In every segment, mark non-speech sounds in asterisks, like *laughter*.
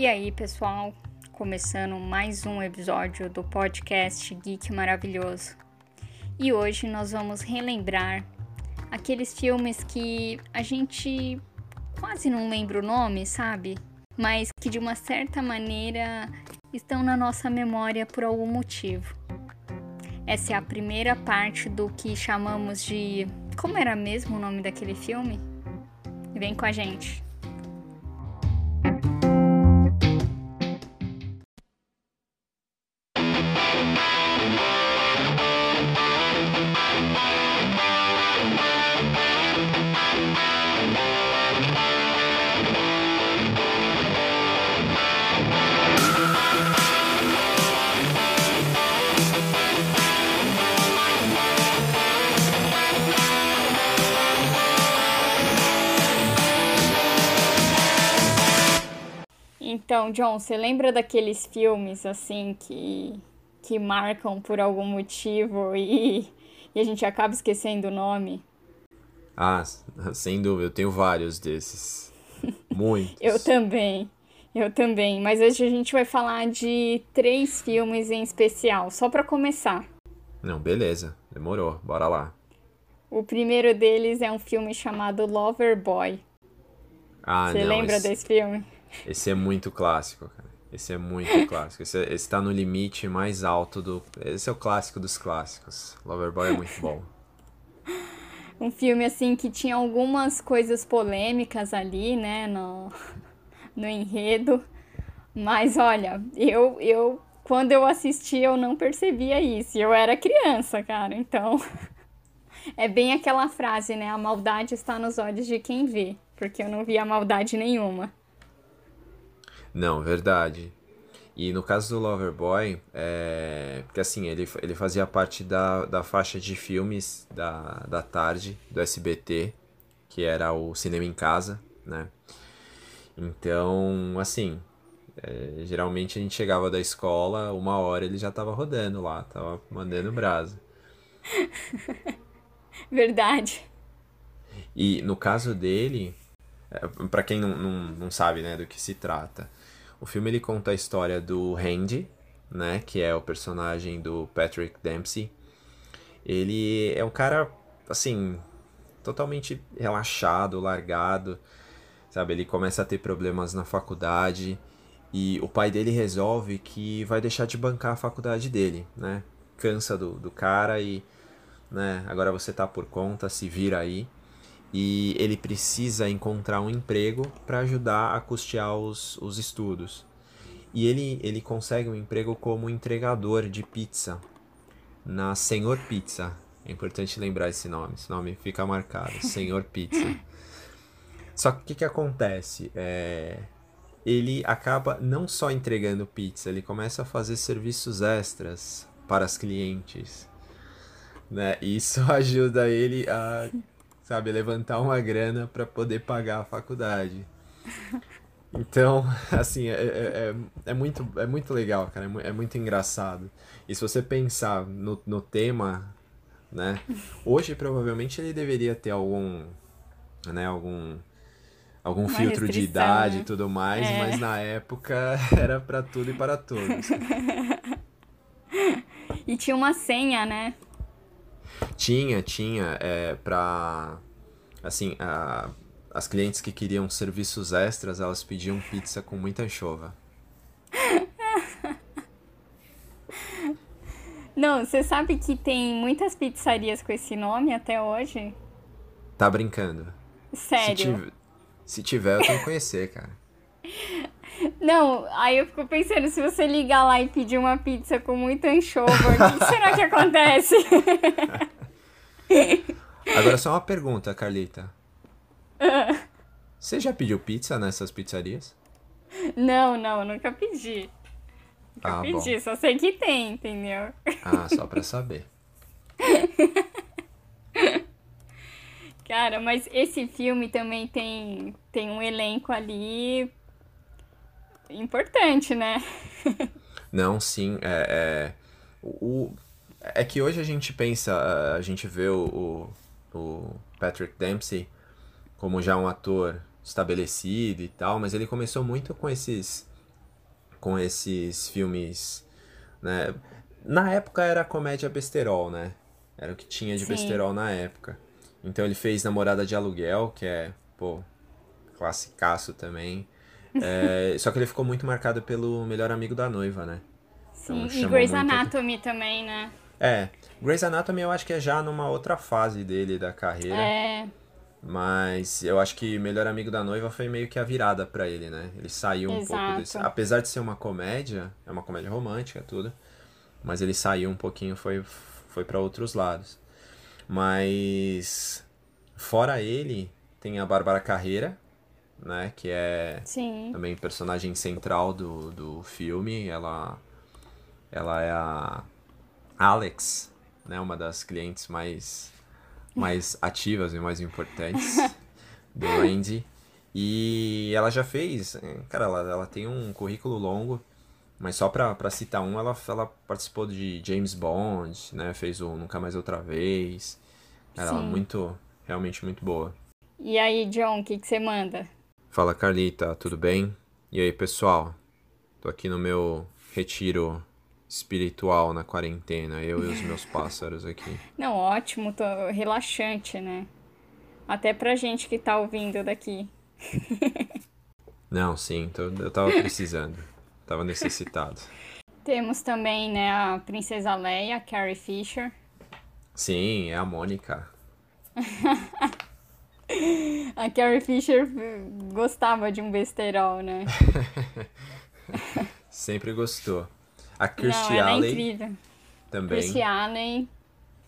E aí, pessoal, começando mais um episódio do podcast Geek Maravilhoso. E hoje nós vamos relembrar aqueles filmes que a gente quase não lembra o nome, sabe? Mas que de uma certa maneira estão na nossa memória por algum motivo. Essa é a primeira parte do que chamamos de. Como era mesmo o nome daquele filme? Vem com a gente. Então, John, você lembra daqueles filmes assim que, que marcam por algum motivo e, e a gente acaba esquecendo o nome? Ah, sem dúvida, eu tenho vários desses. *laughs* Muitos. eu também. Eu também, mas hoje a gente vai falar de três filmes em especial, só para começar. Não, beleza, demorou, bora lá. O primeiro deles é um filme chamado Lover Boy. Ah, Você lembra esse... desse filme? Esse é muito clássico, cara. Esse é muito *laughs* clássico. Esse, é, esse tá no limite mais alto do. Esse é o clássico dos clássicos. Loverboy é muito bom. *laughs* um filme, assim, que tinha algumas coisas polêmicas ali, né, no, no enredo. Mas olha, eu, eu. Quando eu assisti, eu não percebia isso. Eu era criança, cara. Então. *laughs* É bem aquela frase, né? A maldade está nos olhos de quem vê. Porque eu não via maldade nenhuma. Não, verdade. E no caso do Loverboy, é... porque assim, ele, ele fazia parte da, da faixa de filmes da, da tarde, do SBT, que era o Cinema em Casa, né? Então, assim, é... geralmente a gente chegava da escola, uma hora ele já tava rodando lá, tava mandando brasa. *laughs* Verdade. E no caso dele, é, para quem não, não, não sabe né, do que se trata, o filme ele conta a história do Randy, né, que é o personagem do Patrick Dempsey. Ele é um cara assim, totalmente relaxado, largado, sabe? Ele começa a ter problemas na faculdade e o pai dele resolve que vai deixar de bancar a faculdade dele, né? Cansa do, do cara e, né, agora você tá por conta, se vira aí. E ele precisa encontrar um emprego para ajudar a custear os, os estudos. E ele, ele consegue um emprego como entregador de pizza na Senhor Pizza. É importante lembrar esse nome, esse nome fica marcado, *laughs* Senhor Pizza. Só que o que, que acontece? É, ele acaba não só entregando pizza, ele começa a fazer serviços extras para as clientes. Né? Isso *laughs* ajuda ele a sabe, levantar uma grana para poder pagar a faculdade. Então, *laughs* assim, é, é, é, é, muito, é muito legal, cara, é, é muito engraçado. E se você pensar no, no tema, né, hoje provavelmente ele deveria ter algum, né, algum, algum Uma filtro de idade e tudo mais, é. mas na época *laughs* era para tudo e para todos. *laughs* e tinha uma senha, né? Tinha, tinha, é, pra, assim, a, as clientes que queriam serviços extras, elas pediam pizza com muita anchova. *laughs* Não, você sabe que tem muitas pizzarias com esse nome até hoje? Tá brincando? Sério? Se tiver, se tiver eu tenho que conhecer, cara. *laughs* Não, aí eu fico pensando, se você ligar lá e pedir uma pizza com muita anchova, o que será que acontece? *laughs* Agora só uma pergunta, Carlita. Você já pediu pizza nessas pizzarias? Não, não, nunca pedi. Nunca Ah, pedi, só sei que tem, entendeu? Ah, só pra saber. *laughs* Cara, mas esse filme também tem, tem um elenco ali importante, né? Não, sim, é, é, o, é que hoje a gente pensa, a gente vê o, o, Patrick Dempsey como já um ator estabelecido e tal, mas ele começou muito com esses com esses filmes, né? Na época era comédia besterol, né? Era o que tinha de Sim. besterol na época. Então ele fez Namorada de Aluguel, que é, pô, classicaço também. É, só que ele ficou muito marcado pelo melhor amigo da noiva, né? Sim, e chamou Grey's Anatomy também, né? É, Grey's Anatomy eu acho que é já numa outra fase dele da carreira, É, mas eu acho que Melhor Amigo da Noiva foi meio que a virada pra ele, né? Ele saiu um pouco Exato. desse, apesar de ser uma comédia, é uma comédia romântica tudo, mas ele saiu um pouquinho, foi foi para outros lados. Mas fora ele, tem a Bárbara Carreira, né, que é sim. também personagem central do, do filme. Ela, ela é a Alex, né? Uma das clientes mais, mais *laughs* ativas e mais importantes *laughs* do Randy. E ela já fez, cara, ela, ela tem um currículo longo, mas só pra, pra citar um, ela, ela participou de James Bond, né? Fez o Nunca Mais Outra Vez. Ela é Sim. muito, realmente muito boa. E aí, John, o que, que você manda? Fala Carlita, tudo bem? E aí pessoal, tô aqui no meu retiro espiritual na quarentena, eu e os meus *laughs* pássaros aqui. Não, ótimo, tô relaxante, né? Até pra gente que tá ouvindo daqui. *laughs* Não, sim, tô- eu tava precisando, tava necessitado. *laughs* Temos também, né, a Princesa Leia, Carrie Fisher. Sim, é a Mônica. A Carrie Fisher gostava de um besterol, né? *laughs* Sempre gostou. A Não, Kirstie é incrível. também. Chrissy Allen,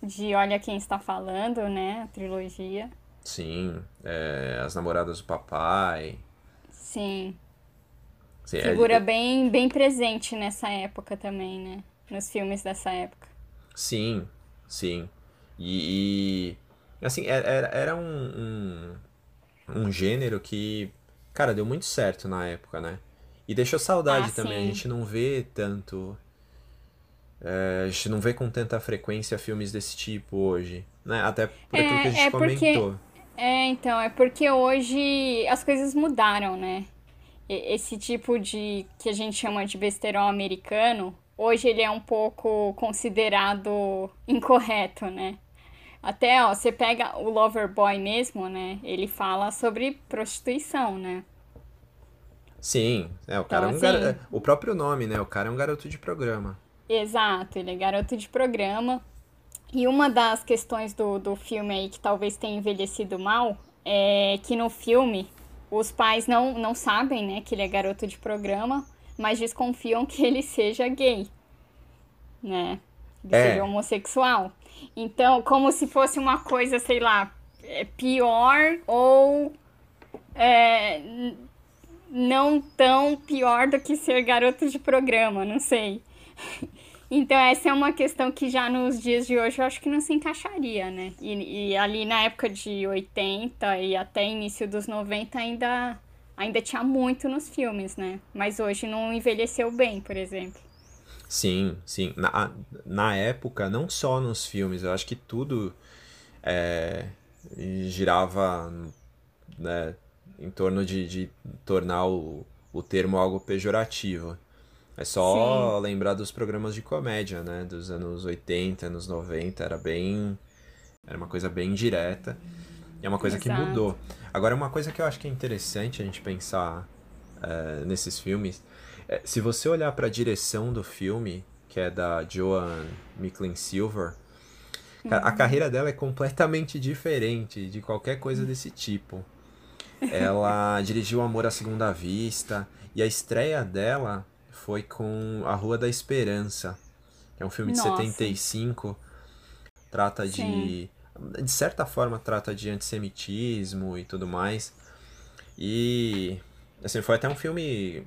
de Olha Quem Está Falando, né? A trilogia. Sim, é, as namoradas do papai. Sim. Sim, é- Figura bem, bem presente nessa época também, né? Nos filmes dessa época. Sim, sim. E, assim, era, era- era um, um, um gênero que, cara, deu muito certo na época, né? E deixou saudade Ah, também. A sim. gente não vê tanto. é, a gente não vê com tanta frequência filmes desse tipo hoje, né? Até por É, aquilo que a gente é porque- comentou. É, então, é porque hoje as coisas mudaram, né? Esse tipo de que a gente chama de besterol americano, hoje ele é um pouco considerado incorreto, né? Até, ó, você pega o Loverboy mesmo, né? Ele fala sobre prostituição, né? Sim, é, o cara é um Então, gar... assim- O próprio nome, né? O cara é um garoto de programa. Exato, ele é garoto de programa. E uma das questões do, do filme aí que talvez tenha envelhecido mal é que no filme os pais não, não sabem, né, que ele é garoto de programa, mas desconfiam que ele seja gay, né? Ele É. seja homossexual. Então, como se fosse uma coisa, sei lá, é, pior ou é, não tão pior do que ser garoto de programa, não sei. *laughs* Então, essa é uma questão que já nos dias de hoje eu acho que não se encaixaria, né? E, e ali na época de 80 e até início dos 90 ainda, ainda tinha muito nos filmes, né? Mas hoje não envelheceu bem, por exemplo. Sim, sim. Na, na época, não só nos filmes, eu acho que tudo é, girava né, em torno de, de tornar o, o termo algo pejorativo. É só lembrar dos programas de comédia, né? Dos anos 80, anos 90, era bem. Era uma coisa bem direta. E é uma coisa que Exato. mudou. Agora, uma coisa que eu acho que é interessante a gente pensar é, nesses filmes se você olhar para a direção do filme, que é da Joan Micklin Silver, cara, a carreira dela é completamente diferente de qualquer coisa desse tipo. Ela *laughs* dirigiu Amor à Segunda Vista e a estreia dela foi com A Rua da Esperança, que é um filme de Nossa. 75, trata de Sim. de certa forma trata de antissemitismo e tudo mais. E assim, foi até um filme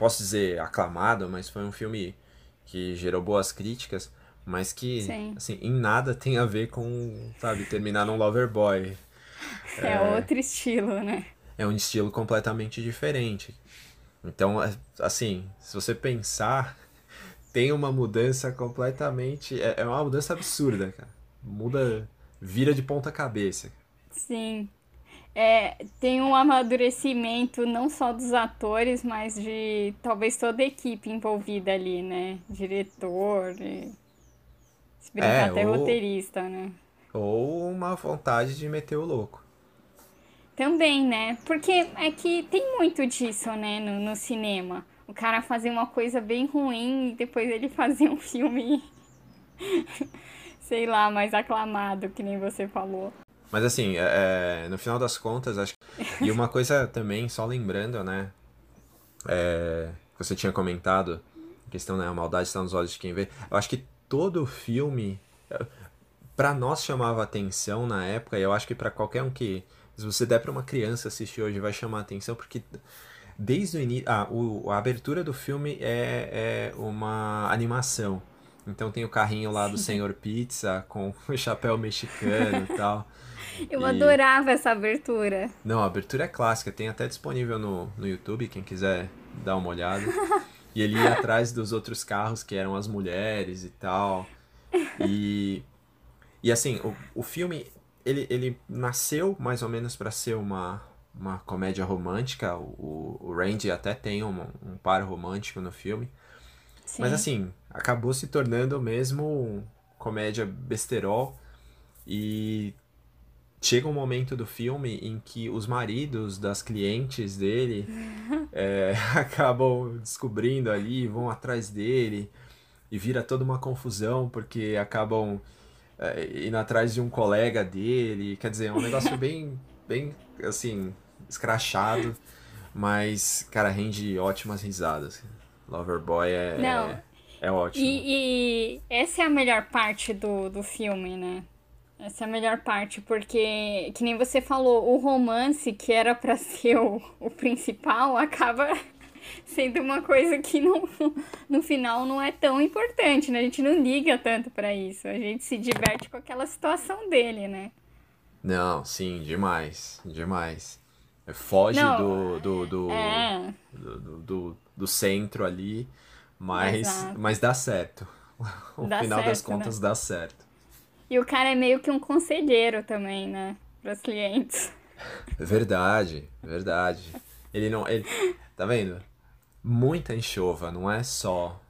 posso dizer aclamado, mas foi um filme que gerou boas críticas, mas que Sim. assim, em nada tem a ver com, sabe, terminar num Loverboy. É, outro estilo, né? É um estilo completamente diferente. Então, é- assim, se você pensar, *laughs* tem uma mudança completamente. É, é uma mudança absurda, cara. Muda, vira de ponta cabeça. Sim. É, tem um amadurecimento não só dos atores, mas de talvez toda a equipe envolvida ali, né? Diretor, e... se brincar É, até ou- roteirista, né? Ou uma vontade de meter o louco. Também, né? Porque é que tem muito disso, né, no, no cinema. O cara fazer uma coisa bem ruim e depois ele *laughs* fazer um filme, *laughs* sei lá, mais aclamado, que nem você falou. Mas assim, é, é, no final das contas, acho que... E uma coisa também, só lembrando, né? É, que você tinha comentado, a questão, né? A maldade está nos olhos de quem vê. Eu acho que todo filme, pra nós chamava atenção na época, e eu acho que pra qualquer um que... Se você der pra uma criança assistir hoje, vai chamar atenção, porque desde o início... Ah, o, a abertura do filme é, é uma animação. Então tem o carrinho lá do Senhor Pizza com o chapéu mexicano e tal. Eu E- adorava essa abertura. Não, a abertura é clássica, tem até disponível no, no YouTube, quem quiser dar uma olhada. *laughs* E ele ia atrás dos outros carros que eram as mulheres e tal. E, e assim, o, o filme, ele, ele nasceu mais ou menos para ser uma, uma comédia romântica. O, o Randy até tem um, um par romântico no filme. Sim. Mas assim, acabou se tornando mesmo comédia besterol. E chega um momento do filme em que os maridos das clientes dele *laughs* é, *laughs* acabam descobrindo ali, vão atrás dele. E vira toda uma confusão, porque acabam é, indo atrás de um colega dele. Quer dizer, é um negócio *laughs* bem, bem assim, escrachado. Mas, cara, rende ótimas risadas. Loverboy é, Não. é, é ótimo. E, e essa é a melhor parte do, do filme, né? Essa é a melhor parte, porque, que nem você falou, o romance que era pra ser o, o principal acaba *laughs* sendo uma coisa que não, no final não é tão importante, né? A gente não liga tanto pra isso. A gente se diverte com aquela situação dele, né? Não, sim, demais, demais. Foge Não, do, do, do, É, do, do, do- do centro ali, mas, Exato. mas dá certo. *laughs* No Dá final das certo, né? contas dá certo. E o cara é meio que um conselheiro também, né? Para os clientes. Verdade, verdade. Ele não. Ele, tá vendo? Muita enxova, não é só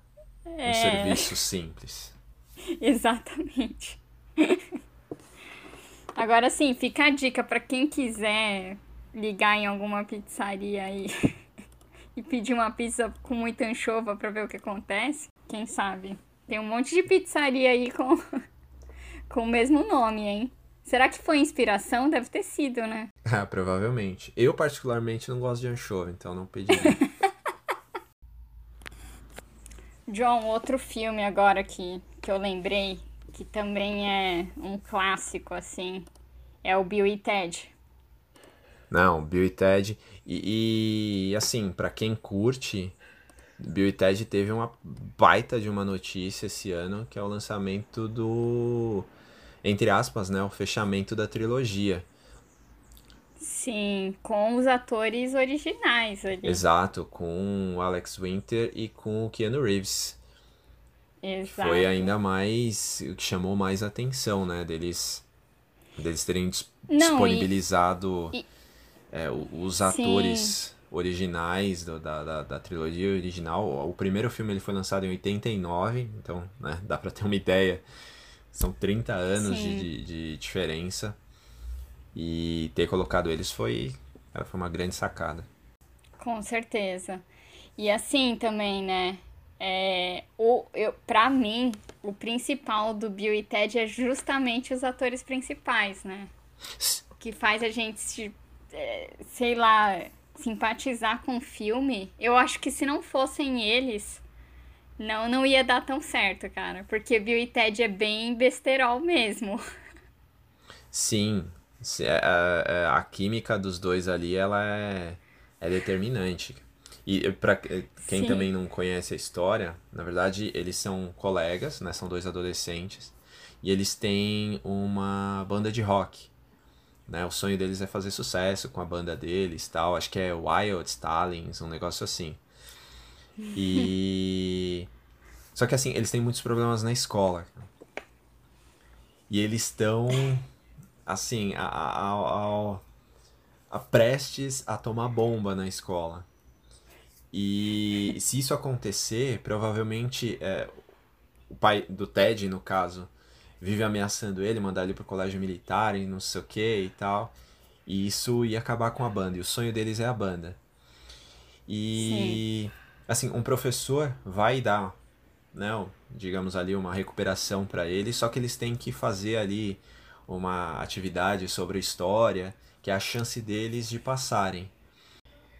um É. serviço simples. Exatamente. Agora sim, fica a dica para quem quiser ligar em alguma pizzaria aí *laughs* e pedir uma pizza com muita anchova para ver o que acontece. Quem sabe? Tem um monte de pizzaria aí com com o mesmo nome, hein? Será que foi inspiração? Deve ter sido, né? *laughs* Ah, provavelmente. Eu, particularmente, não gosto de anchova, então não pedi. *laughs* John, outro filme agora que, que eu lembrei, que também é um clássico, assim, é o Bill e Ted. Não, Bill e Ted. E, e, assim, pra quem curte, Bill e Ted teve uma baita de uma notícia esse ano, que é o lançamento do. Entre aspas, né? O fechamento da trilogia. Sim, com os atores originais ali. Exato, com o Alex Winter e com o Keanu Reeves. Exato. Foi ainda mais. o que chamou mais atenção, né? Deles, deles terem dis- Não, disponibilizado e- é, os Sim. atores originais do- da, da, da trilogia original. O primeiro filme ele foi lançado em 89, então né, dá pra ter uma ideia. São 30 anos de, de, de diferença. E ter colocado eles foi, foi uma grande sacada. Com certeza. E assim também, né? É, o, eu, pra mim, o principal do Bill e Ted é justamente os atores principais, né? O que faz a gente, se, é, sei lá, simpatizar com o filme. Eu acho que se não fossem eles, não, não ia dar tão certo, cara. Porque Bill e Ted é bem besterol mesmo. Sim, A, é, a, é, a, química dos dois ali, ela é, é determinante. E para quem Sim. também não conhece a história, na verdade, eles são colegas, né? São dois adolescentes. E eles têm uma banda de rock. Né? O sonho deles é fazer sucesso com a banda deles tal. Acho que é Wild Stalins, um negócio assim. E. Só que assim, eles têm muitos problemas na escola. E eles estão, assim, a, a, a, a, prestes a tomar bomba na escola. E se isso acontecer, provavelmente é, o pai do Ted, no caso, vive ameaçando ele, mandar ele pro colégio militar e não sei o que e tal. E isso ia acabar com a banda. E o sonho deles é a banda. E, Sim. Assim, um professor vai dar, né, digamos ali, uma recuperação para eles, só que eles têm que fazer ali uma atividade sobre história, que é a chance deles de passarem.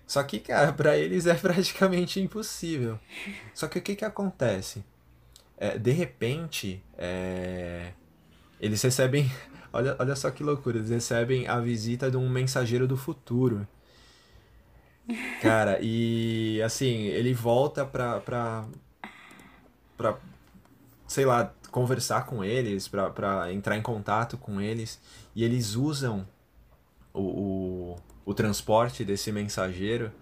Só que, cara, para eles é *laughs* praticamente impossível. Só que o que que acontece? É, de repente, é, eles recebem. *laughs* Olha, olha só que loucura, eles recebem a visita de um mensageiro do futuro. Cara, e assim, ele volta pra. pra, pra sei lá, conversar com eles, pra, pra entrar em contato com eles. E eles usam o, o, o transporte desse mensageiro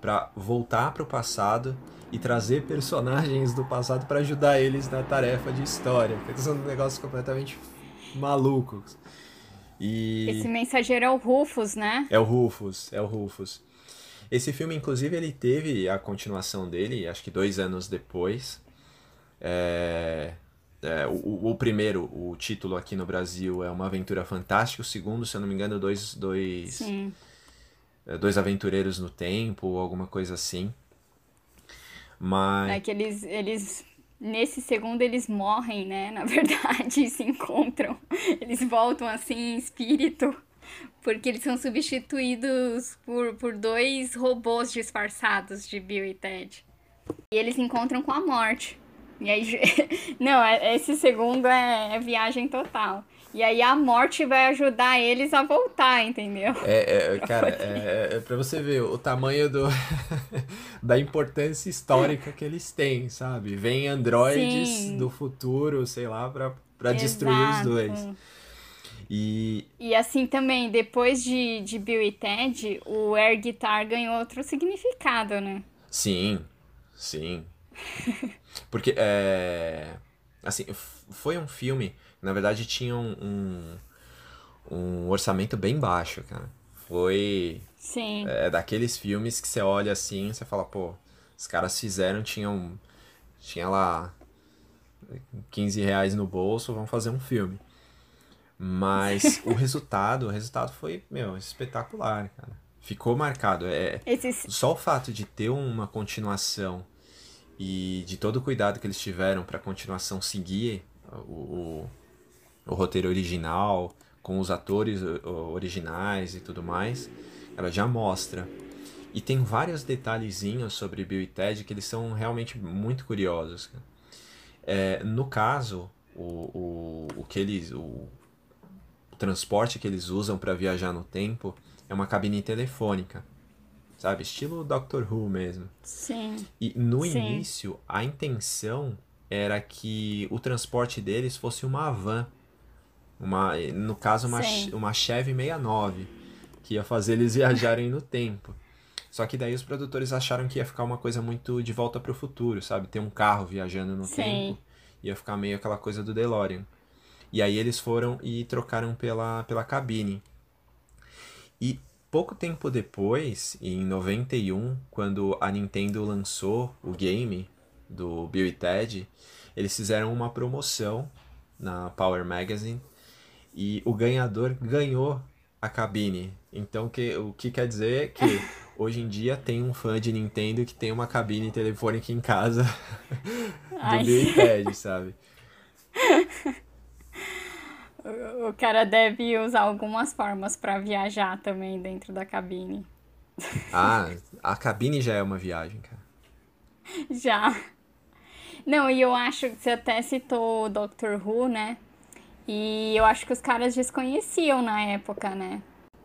para voltar para o passado e trazer personagens do passado para ajudar eles na tarefa de história. Que são negócios completamente malucos. E... Esse mensageiro é o Rufus, né? É o Rufus, é o Rufus. Esse filme, inclusive, ele teve a continuação dele, acho que dois anos depois. É... É, o, o, primeiro, o título aqui no Brasil é Uma Aventura Fantástica. O segundo, se eu não me engano, dois, dois, é, dois aventureiros no tempo, ou alguma coisa assim. Mas... É que eles, eles Nesse segundo eles morrem, né? *laughs* Na verdade, se encontram. Eles voltam assim em espírito. Porque eles são substituídos por, por dois robôs disfarçados de Bill e Ted. E eles encontram com a morte. E aí. *laughs* Não, é, esse segundo é, é viagem total. E aí a morte vai ajudar eles a voltar, entendeu? É, é *laughs* cara, é, é pra você ver o tamanho do, *laughs* da importância histórica que eles têm, sabe? Vem androides Sim. do futuro, sei lá, pra, pra destruir os dois. E... e assim também, depois de, de Bill e Ted, o air guitar ganhou outro significado, né? Sim, sim. *laughs* Porque, é... Assim, foi um filme na verdade tinha um, um, um orçamento bem baixo, cara. Foi. Sim. É, daqueles filmes que você olha assim você fala, pô, os caras fizeram, tinham. Tinha lá 15 reais no bolso, vamos fazer um filme. Mas o resultado, o resultado foi, meu, espetacular, cara. Ficou marcado. É, Esses... Só o fato de ter uma continuação e de todo o cuidado que eles tiveram para a continuação seguir o, o roteiro original, com os atores originais e tudo mais, ela já mostra. E tem vários detalhezinhos sobre Bill e Ted que eles são realmente muito curiosos. É, no caso, o, o, o que eles. O, o transporte que eles usam para viajar no tempo é uma cabine telefônica. Sabe? Estilo Doctor Who mesmo. Sim. E no Sim. início, a intenção era que o transporte deles fosse uma van uma, no caso, uma, uma Chevy 69, que ia fazer eles *laughs* viajarem no tempo. Só que daí os produtores acharam que ia ficar uma coisa muito de volta para o futuro, sabe? Ter um carro viajando no Sim. tempo. Ia ficar meio aquela coisa do DeLorean. E aí eles foram e trocaram pela, pela cabine. E pouco tempo depois, em 91, quando a Nintendo lançou o game do Bill e Ted, eles fizeram uma promoção na Power Magazine e o ganhador ganhou a cabine. Então que, o que quer dizer é que *laughs* hoje em dia tem um fã de Nintendo que tem uma cabine telefônica em casa *laughs* do Bill e Ted, sabe? O cara deve usar algumas formas para viajar também dentro da cabine. Ah, a cabine já é uma viagem, cara. *laughs* Já. Não, e eu acho que você até citou o Doctor Who, né? E eu acho que os caras desconheciam na época, né?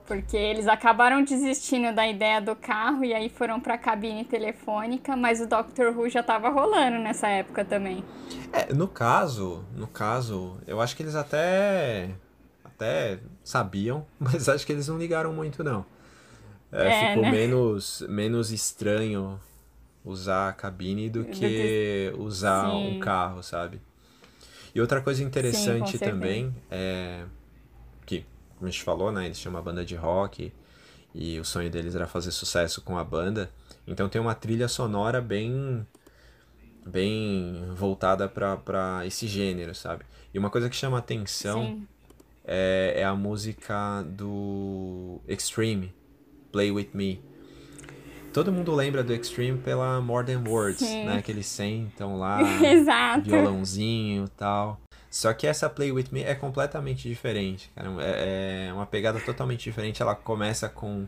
Porque eles acabaram desistindo da ideia do carro e aí foram pra cabine telefônica, mas o Doctor Who já tava rolando nessa época também. É, no caso, no caso, eu acho que eles até até sabiam, *laughs* mas acho que eles não ligaram muito não. É, é, ficou né? menos menos estranho usar a cabine do que usar Sim. um carro, sabe? E outra coisa interessante Sim, também é a gente falou, né? Eles tinham uma banda de rock e o sonho deles era fazer sucesso com a banda. Então tem uma trilha sonora bem bem voltada para esse gênero, sabe? E uma coisa que chama atenção é, é, a música do Extreme, Play With Me. Todo mundo lembra do Extreme pela More Than Words, Sim. né? Que eles sentam lá, *laughs* Exato. violãozinho e tal. Só que essa Play With Me é completamente diferente, cara. É, é uma pegada totalmente diferente. Ela começa com,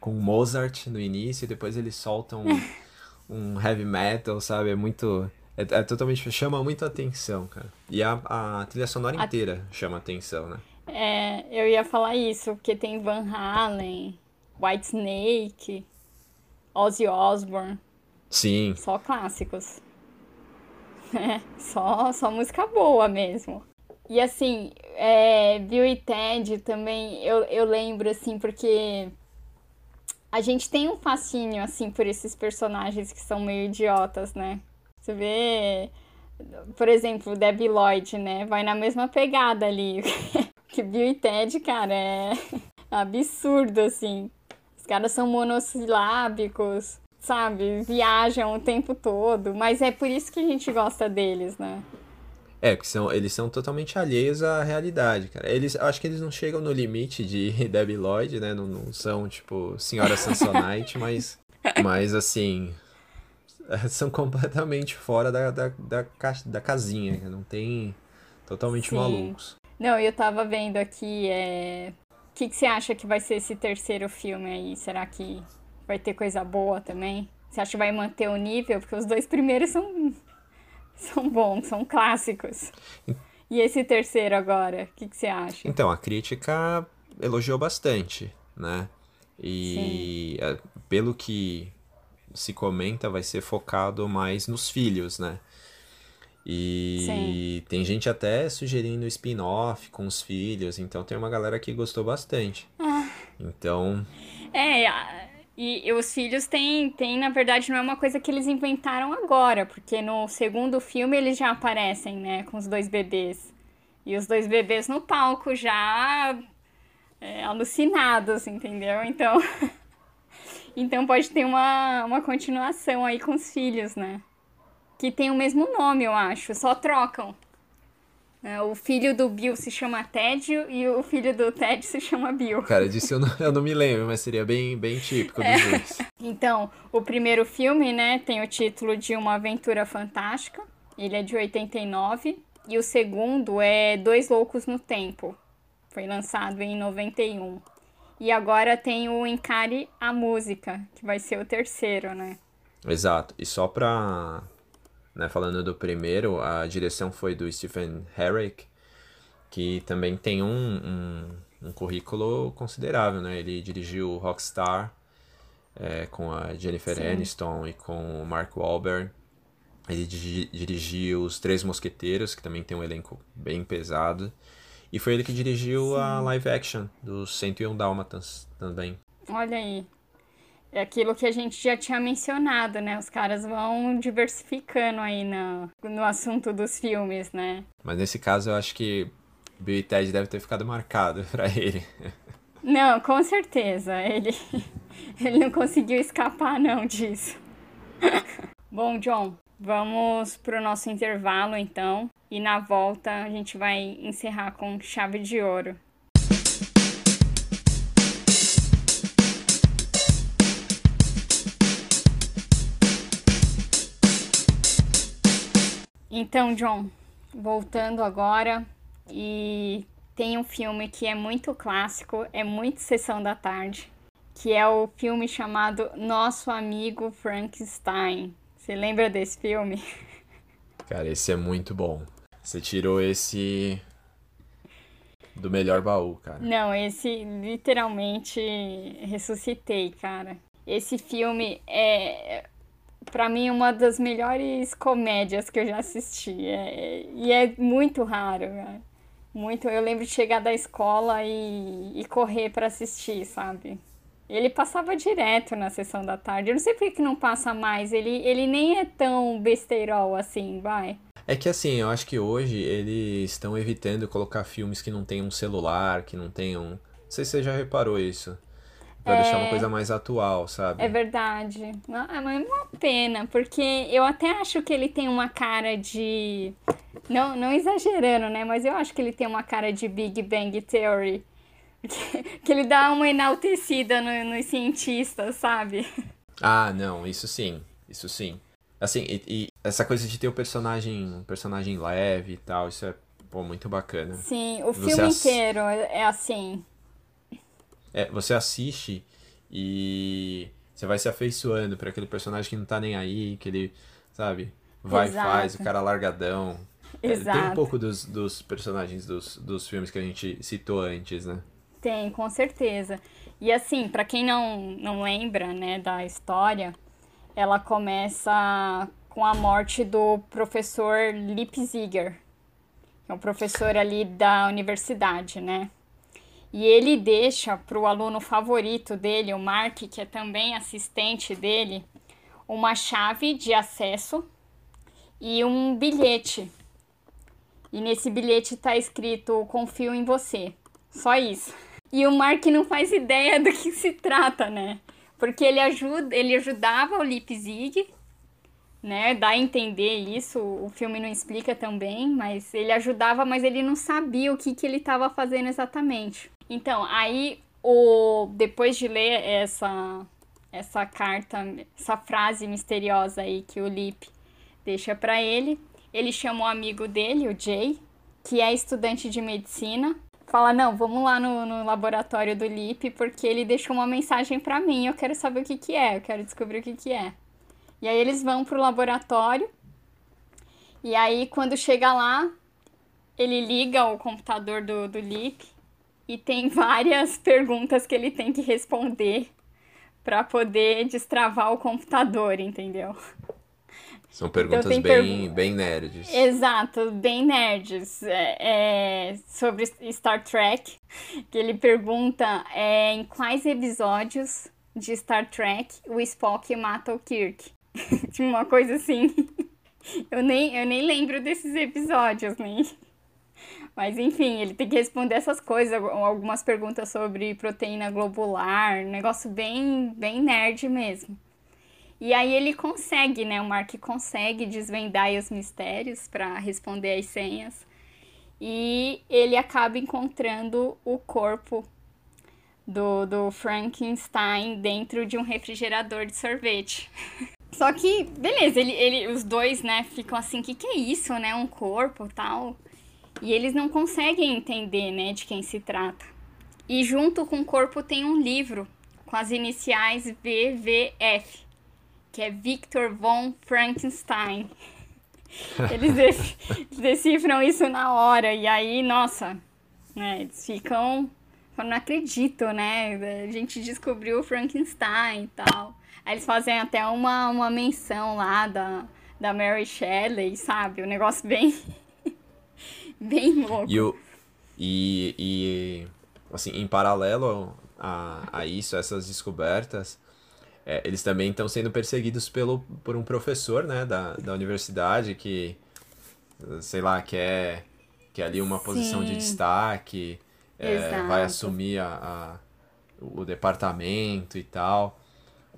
com Mozart no início, e depois eles soltam um, *laughs* um heavy metal, sabe? É muito... É, é, totalmente... Chama muito atenção, cara. E a, a trilha sonora inteira a... chama atenção, né? É, eu ia falar isso, porque tem Van Halen, White Snake... Ozzy Osbourne. Sim. Só clássicos. É, só, só música boa mesmo. E assim, é, Bill e Ted também, eu, eu lembro, assim, porque a gente tem um fascínio, assim, por esses personagens que são meio idiotas, né? Você vê, por exemplo, Debbie Lloyd, né? Vai na mesma pegada ali. *laughs* que Bill e Ted, cara, é *laughs* absurdo, assim. Os caras são monossilábicos, sabe? Viajam o tempo todo. Mas é por isso que a gente gosta deles, né? É, porque são, eles são totalmente alheios à realidade, cara. Eles, acho que eles não chegam no limite de *laughs* Debbie Lloyd, né? Não, não são, tipo, Senhora Samsonite, *laughs* mas, mas, assim, *laughs* são completamente fora da, da, da, da casinha, não tem... Totalmente Sim. malucos. Não, eu tava vendo aqui, é, que, que você acha que vai ser esse terceiro filme aí? Será que vai ter coisa boa também? Você acha que vai manter o nível? Porque os dois primeiros são, são bons, são clássicos. E esse terceiro agora, o que, que você acha? Então, a crítica elogiou bastante, né? E Sim. pelo que se comenta, vai ser focado mais nos filhos, né? E Sim. tem gente até sugerindo spin-off com os filhos, então tem uma galera que gostou bastante. Ah. Então. É, e, e, os filhos têm, têm, na verdade, não é uma coisa que eles inventaram agora, porque no segundo filme eles já aparecem, né, com os dois bebês. E os dois bebês no palco já é, alucinados, entendeu? Então. *laughs* então pode ter uma, uma continuação aí com os filhos, né? que tem o mesmo nome, eu acho, só trocam. É, o filho do Bill se chama Ted e o filho do Ted se chama Bill. Cara, disso eu não, eu não me lembro, mas seria bem, bem típico dos é. dois. Então, o primeiro filme, né, tem o título de Uma Aventura Fantástica. Ele é de 89. E o segundo é Dois Loucos no Tempo. Foi lançado em 91. E agora tem o Encare a Música, que vai ser o terceiro, né? Exato. E só pra né? Falando do primeiro, a direção foi do Stephen Herrick, que também tem um, um, um currículo considerável, né? Ele dirigiu Rockstar é, com a Jennifer Sim. Aniston e com o Mark Wahlberg. Ele dirigiu Os Três Mosqueteiros, que também tem um elenco bem pesado. E foi ele que dirigiu Sim. a live action dos 101 Dálmatas também. Olha aí é aquilo que a gente já tinha mencionado, né? Os caras vão diversificando aí no, no assunto dos filmes, né? Mas nesse caso eu acho que Bill e Ted deve ter ficado marcado *laughs* para ele. Não, com certeza. Ele, *laughs* ele não conseguiu escapar não disso. *laughs* Bom, John, vamos pro nosso intervalo então. E na volta a gente vai encerrar com chave de ouro. Então, John, voltando agora, e tem um filme que é muito clássico, é muito sessão da tarde, que é o filme chamado Nosso Amigo Frankenstein. Você lembra desse filme? *laughs* Cara, esse é muito bom. Você tirou esse do melhor baú, cara. Não, esse literalmente ressuscitei, cara. Esse filme é, para mim, uma das melhores comédias que eu já assisti. É, e é muito raro, né? Muito. Eu lembro de chegar da escola e, e correr para assistir, sabe? Ele passava direto na sessão da tarde. Eu não sei por que não passa mais. Ele, ele nem é tão besteirol assim, vai. É que assim, eu acho que hoje eles estão evitando colocar filmes que não tenham um celular, que não tenham. Não sei se você já reparou isso. Pra é... deixar uma coisa mais atual, sabe? É verdade. É uma pena, porque eu até acho que ele tem uma cara de. Não, não exagerando, né? Mas eu acho que ele tem uma cara de Big Bang Theory. *laughs* Que, ele dá uma enaltecida no, nos cientistas, sabe? Ah, não, isso sim. Isso sim. Assim, e, e essa coisa de ter o um personagem, um personagem leve e tal, isso é pô, muito bacana. Sim, o Você filme ass... inteiro é assim. É, você assiste e você vai se afeiçoando para aquele personagem que não tá nem aí, que ele, sabe, vai e faz, o cara largadão. Exato. É, tem um pouco dos, dos personagens dos, dos filmes que a gente citou antes, né? Tem, com certeza. E assim, para quem não, não lembra, né, da história, ela começa com a morte do professor Lipziger, que é um professor ali da universidade, né? E ele deixa para o aluno favorito dele, o Mark, que é também assistente dele, uma chave de acesso e um bilhete. E nesse bilhete está escrito: Confio em você. Só isso. E o Mark não faz ideia *laughs* do que se trata, né? Porque ele ajuda, ele ajudava o Leipzig, né? Dá a entender isso, o filme não explica também, mas ele ajudava, mas ele não sabia o que, que ele estava fazendo exatamente. Então, aí o depois de ler essa essa carta, essa frase misteriosa aí que o Lip deixa para ele, ele chama o amigo dele, o Jay, que é estudante de medicina, fala: Não, vamos lá no, no laboratório do Lip, porque ele deixou uma mensagem para mim. Eu quero saber o que, que é, eu quero descobrir o que, que é. E aí eles vão pro laboratório. E aí, quando chega lá, ele liga o computador do, do Lip e tem *laughs* várias perguntas que ele tem que responder para poder destravar o computador, entendeu? São perguntas então, bem, bem nerds. Exato, bem nerds. É, é, sobre Star Trek, que ele pergunta é, em quais episódios de Star Trek o Spock mata o Kirk. *laughs* Uma coisa assim. *laughs* Eu nem, eu nem lembro desses episódios, nem. Mas enfim, ele tem que responder essas coisas, algumas perguntas sobre proteína globular, negócio bem, bem nerd mesmo. E aí ele consegue, né? O Mark consegue desvendar os mistérios para responder as senhas. E ele acaba encontrando o corpo do, do Frankenstein dentro de um refrigerador de sorvete. *laughs* Só que, beleza, ele, ele, os dois, né, ficam assim, o que, que é isso, né? Um corpo tal. E eles não conseguem entender, né, de quem se trata. E junto com o corpo tem um livro com as iniciais VVF, que é Victor von Frankenstein. *laughs* Eles decifram isso na hora e aí, nossa, né, eles ficam, eu não acredito, né? A gente descobriu o Frankenstein e tal. Aí eles fazem até uma, uma menção lá da, da Mary Shelley, sabe? O um negócio bem *laughs* Bem louco. E, o, e, e assim, em paralelo a, a isso, a essas descobertas, é, eles também estão sendo perseguidos pelo, por um professor, né, da, da universidade que, sei lá, quer, quer ali uma Sim. posição de destaque, é, vai assumir a, a, o departamento e tal.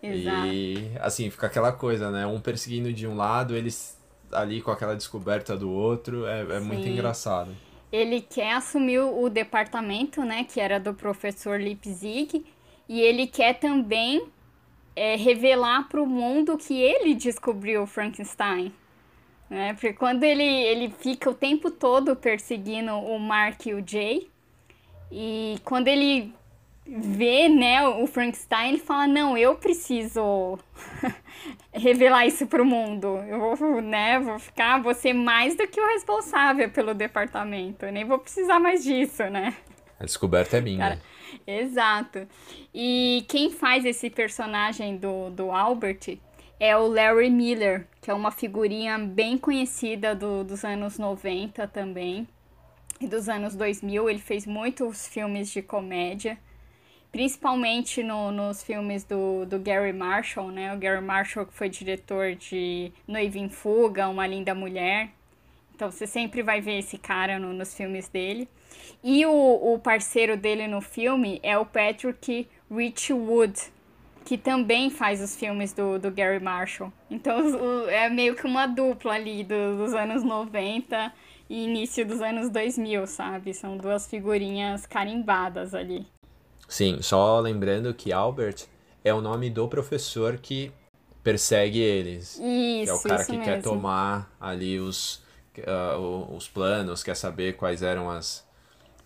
Exato. E, assim, fica aquela coisa, né, um perseguindo de um lado, eles ali com aquela descoberta do outro, é, é muito engraçado. Ele quer assumir o departamento, né, que era do professor Leipzig, e ele quer também é, revelar para o mundo que ele descobriu Frankenstein. Né? Porque quando ele, ele fica o tempo todo perseguindo o Mark e o Jay, e quando ele vê, né, o Frankenstein, ele fala, não, eu preciso *laughs* revelar isso pro mundo. Eu vou, né, vou ficar, vou ser mais do que o responsável pelo departamento. Eu nem vou precisar mais disso, né? A descoberta é minha. Cara, exato. E quem faz esse personagem do, do Albert é o Larry Miller, que é uma figurinha bem conhecida do, dos anos 90 também. E dos anos 2000, ele fez muitos filmes de comédia, principalmente no, nos filmes do, do Gary Marshall, né? O Gary Marshall que foi diretor de Noiva em Fuga, Uma Linda Mulher. Então você sempre vai ver esse cara no, nos filmes dele. E o, o parceiro dele no filme é o Patrick Richwood, que também faz os filmes do, do Gary Marshall. Então é meio que uma dupla ali do, dos anos 90 e início dos anos 2000, sabe? São duas figurinhas carimbadas ali. Sim, só lembrando que Albert é o nome do professor que persegue eles. Isso, que é o cara que mesmo. quer tomar ali os, uh, os planos, quer saber quais eram as,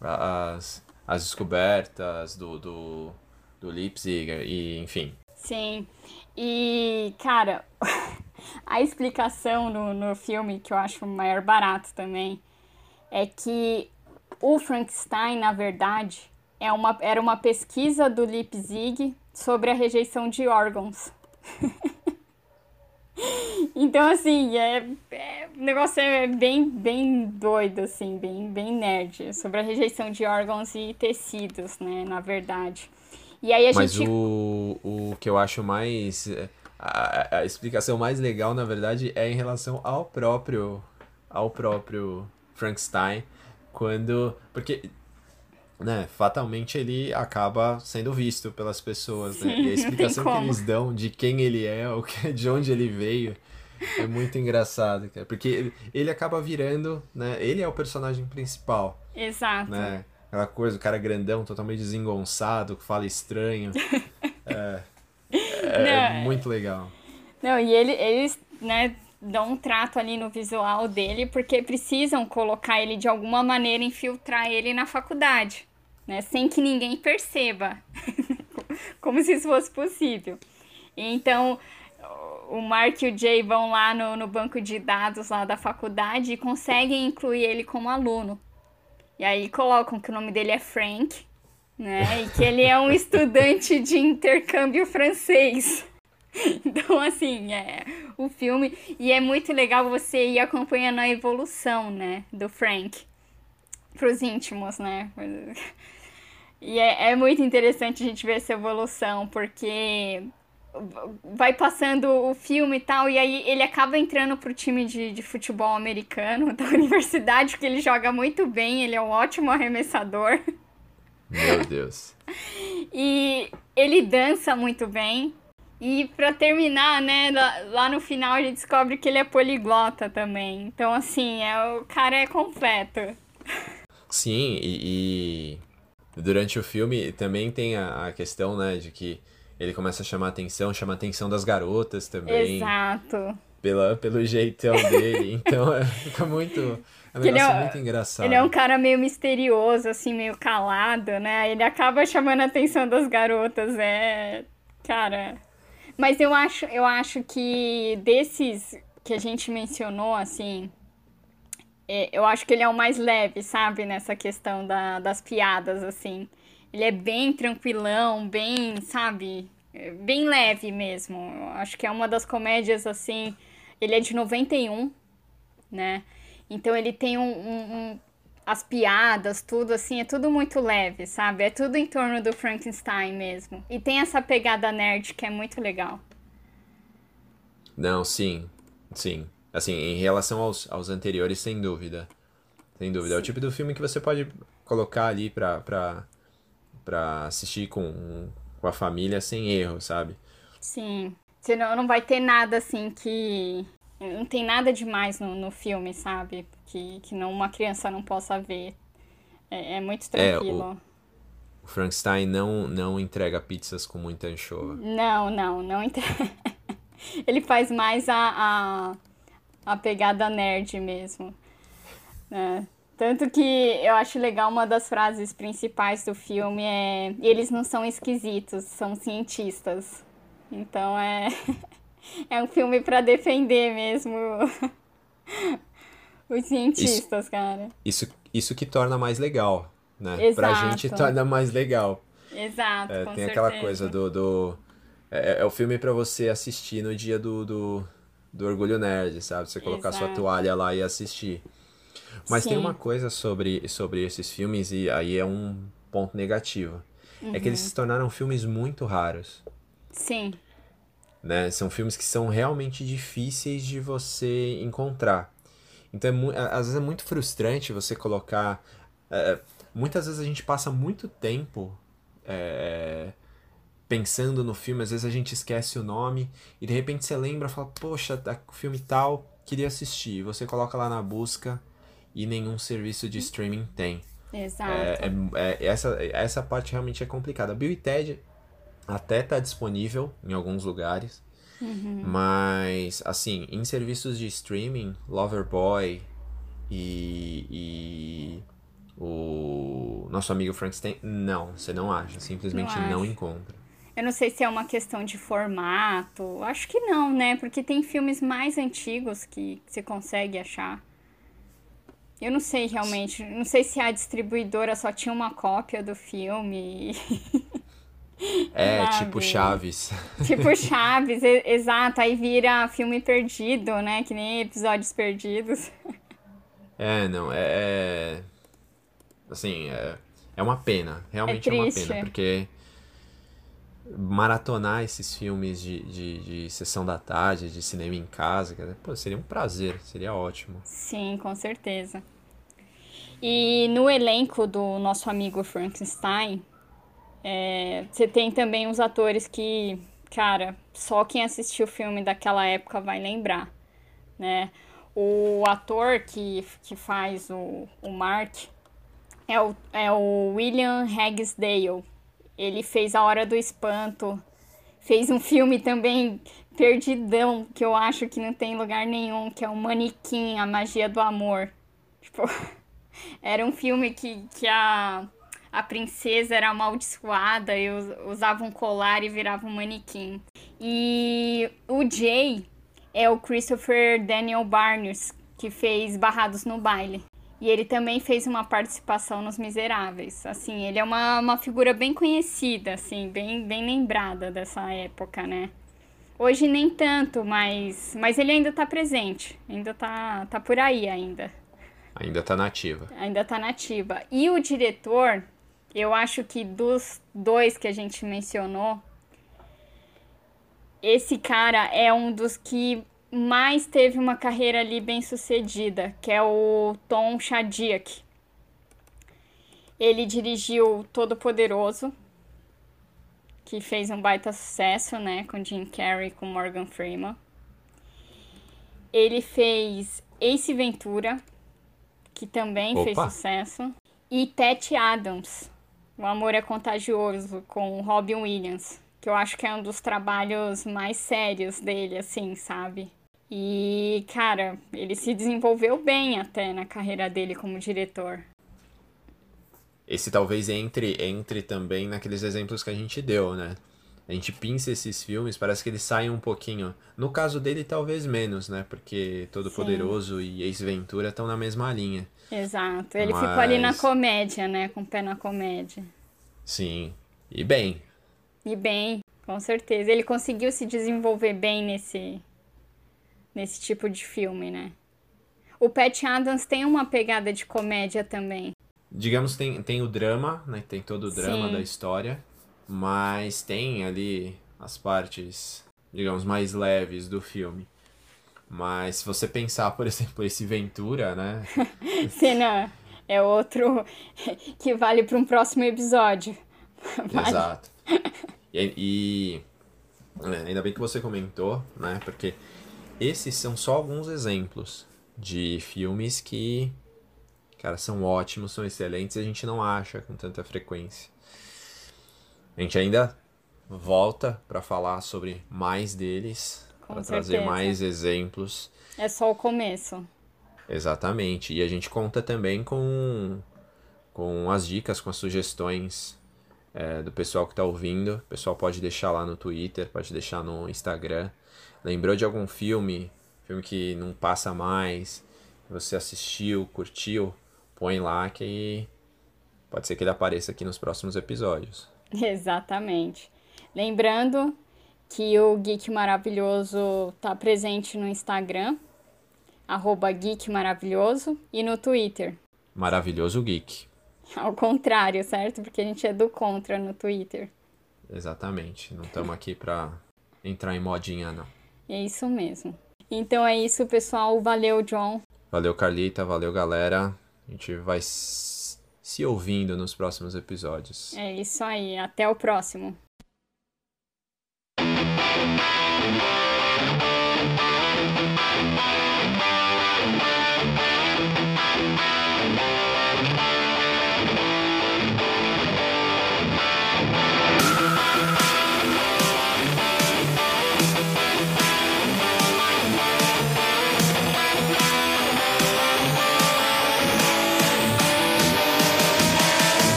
as, as descobertas do, do, do Leipzig, e enfim. Sim, e cara, *laughs* a explicação no, no filme, que eu acho o maior barato também, é que o Frankenstein, na verdade, é uma, era uma pesquisa do Leipzig sobre a rejeição de órgãos. *laughs* então, assim, é, é, o negócio é bem, bem doido, assim, bem, bem nerd, sobre a rejeição de órgãos e tecidos, né, na verdade. E aí a Mas gente... o, o que eu acho mais... A, a explicação mais legal, na verdade, é em relação ao próprio, ao próprio Frankenstein, quando... Porque né, fatalmente ele acaba sendo visto pelas pessoas, né? E a *laughs* explicação que eles dão de quem ele é, o que, de onde ele veio, é muito engraçado, cara. Porque ele, ele acaba virando, né? Ele é o personagem principal. Exato. Né? Aquela coisa, o cara grandão, totalmente desengonçado, que fala estranho. *laughs* é, é, é muito legal. Não, e ele, eles, né, dão um trato ali no visual dele, porque precisam colocar ele de alguma maneira, infiltrar ele na faculdade né? Sem que ninguém perceba. *laughs* Como se isso fosse possível. Então, o Mark e o Jay vão lá no, no banco de dados lá da faculdade e conseguem incluir ele como aluno. E aí colocam que o nome dele é Frank, né? E que ele é um *laughs* estudante de intercâmbio francês. *laughs* Então, assim, é o filme. E é muito legal você ir acompanhando a evolução, né? Do Frank. Pros íntimos, né? *laughs* E é, é muito interessante a gente ver essa evolução, porque vai passando o filme e tal, e aí ele acaba entrando pro time de, de futebol americano *laughs* da universidade, porque ele joga muito bem, ele é um ótimo arremessador. Meu Deus. *laughs* e ele dança muito bem. E para terminar, né, lá, lá, no final a gente descobre que ele é poliglota também. Então, assim, é, o cara é completo. Sim, e, e durante o filme também tem a, a, questão, né, de que ele começa a chamar atenção, chama a atenção das garotas também. Exato. Pela, pelo jeitão dele. Então é, fica muito. É um negócio é, muito engraçado. Ele é um cara meio misterioso, assim, meio calado, né? Ele acaba chamando a atenção das garotas. É. Cara. Mas eu acho, eu acho que desses que a gente mencionou, assim, eu acho que ele é o mais leve, sabe? Nessa questão da, das piadas, assim. Ele é bem tranquilão, bem, sabe? É, bem leve mesmo. Eu acho que é uma das comédias, assim. Ele é de 91, né? Então ele tem um, um, um as piadas, tudo assim, é tudo muito leve, sabe? É tudo em torno do Frankenstein mesmo. E tem essa pegada nerd que é muito legal. Não, sim. Sim. Assim, em relação aos, aos anteriores, sem dúvida. Sem dúvida. Sim. É o tipo do filme que você pode colocar ali pra, pra, pra assistir com, com a família sem erro, sabe? Sim. Senão não vai ter nada assim que. Não tem nada demais no, no filme, sabe? Que, que não, uma criança não possa ver. É, é muito tranquilo. É, o... O Frankenstein não, não entrega pizzas com muita anchova. Não, não, não entrega. *laughs* Ele faz mais a, a, a pegada nerd mesmo. Né? Tanto que eu acho legal uma das frases principais do filme é eles não são esquisitos, são cientistas. Então é *laughs* é um filme para defender mesmo *laughs* os cientistas, isso, cara. Isso isso que torna mais legal, né? Exato. Pra gente torna mais legal. Exato, é, Tem certeza. aquela coisa do... do é, é o filme para você assistir no dia do, do, do Orgulho Nerd, sabe? Você colocar Exato. sua toalha lá e assistir. Mas Sim. tem uma coisa sobre, sobre esses filmes, e aí é um ponto negativo. Uhum. É que eles uhum. se tornaram filmes muito raros. Sim. Né? São filmes que são realmente difíceis de você encontrar. Então, é, às vezes é muito frustrante você colocar. É, muitas vezes a gente passa muito tempo é, pensando no filme, às vezes a gente esquece o nome e de repente você lembra e fala: Poxa, tá, o filme tal, queria assistir. Você coloca lá na busca e nenhum serviço de streaming tem. Exato. É, é, é, essa, essa parte realmente é complicada. Bill e Ted até tá disponível em alguns lugares. Uhum. Mas, assim, em serviços de streaming, Loverboy e, e o nosso amigo Frankenstein, não, você não acha. Simplesmente não, não encontra. Eu não sei se é uma questão de formato. Acho que não, né? Porque tem filmes mais antigos que você consegue achar. Eu não sei realmente. Não sei se a distribuidora só tinha uma cópia do filme. *laughs* É, Sabe? tipo Chaves. *laughs* Tipo Chaves, exato. Aí vira filme perdido, né? Que nem episódios perdidos. É, não, é. é assim, é, é uma pena. Realmente é, é uma pena, porque maratonar esses filmes de, de, de, sessão da tarde, de cinema em casa, pô, seria um prazer, seria ótimo. Sim, com certeza. E no elenco do nosso amigo Frankenstein, é, você tem também os atores que, cara, só quem assistiu o filme daquela época vai lembrar, né? O ator que, que faz o, o Mark é o, é o William Hagsdale. Ele fez A Hora do Espanto. Fez um filme também perdidão, que eu acho que não tem lugar nenhum, que é o Manequim, A Magia do Amor. Tipo, *laughs* era um filme que, que a a princesa era amaldiçoada e usava um colar e virava um manequim. E o Jay é o Christopher Daniel Barnes, que fez Barrados no Baile. E ele também fez uma participação nos Miseráveis. Assim, ele é uma, uma figura bem conhecida, assim, bem, bem lembrada dessa época, né? Hoje nem tanto, mas, mas ele ainda tá presente. Ainda tá, tá por aí ainda. Ainda tá nativa. Ainda tá nativa. E o diretor eu acho que dos dois que a gente mencionou, esse cara é um dos que mais teve uma carreira ali bem sucedida, que é o Tom Shadyac. Ele dirigiu Todo Poderoso, que fez um baita sucesso, né, com Jim Carrey e com Morgan Freeman. Ele fez Ace Ventura, que também Opa. fez sucesso, e Tete Adams, o Amor é Contagioso, com Robin Williams, que eu acho que é um dos trabalhos mais sérios dele, assim, sabe? E, cara, ele se desenvolveu bem até na carreira dele como diretor. Esse talvez entre, entre também naqueles exemplos que a gente deu, né? A gente pinça esses filmes, parece que eles saem um pouquinho. No caso dele, talvez menos, né? Porque Todo Sim. Poderoso e Ace Ventura estão na mesma linha. Exato. Ele Mas... ficou ali na comédia, né? Com o pé na comédia. Sim. E bem. E bem, com certeza. Ele conseguiu se desenvolver bem nesse, nesse tipo de filme, né? O Pat Adams tem uma pegada de comédia também. Digamos, tem, tem o drama, né? Tem todo o drama Sim. da história. Mas tem ali as partes, digamos, mais leves do filme. Mas se você pensar, por *laughs* exemplo, esse Ventura, né? *laughs* Cena é outro *laughs* que vale para um próximo episódio. Exato. E, e é, ainda bem que você comentou, né? Porque esses são só alguns exemplos de filmes que, cara, são ótimos, são excelentes e a gente não acha com tanta frequência. A gente ainda volta para falar sobre mais deles para trazer mais exemplos. É só o começo. Exatamente. E a gente conta também com, com as dicas, com as sugestões é, do pessoal que está ouvindo. O pessoal pode deixar lá no Twitter, pode deixar no Instagram. Lembrou de algum filme, filme que não passa mais, você assistiu, curtiu, põe lá que Pode ser que ele apareça aqui nos próximos episódios. *laughs* Exatamente. Lembrando que o Geek Maravilhoso tá presente no Instagram, arroba Geek Maravilhoso, e no Twitter. Maravilhoso Geek. *laughs* Ao contrário, certo? Porque a gente é do contra no Twitter. Exatamente. Não estamos aqui pra entrar em modinha, não. É isso mesmo. Então é isso, pessoal. Valeu, John. Valeu, Carlita. Valeu, galera. A gente vai se ouvindo nos próximos episódios. É isso aí. Até o próximo.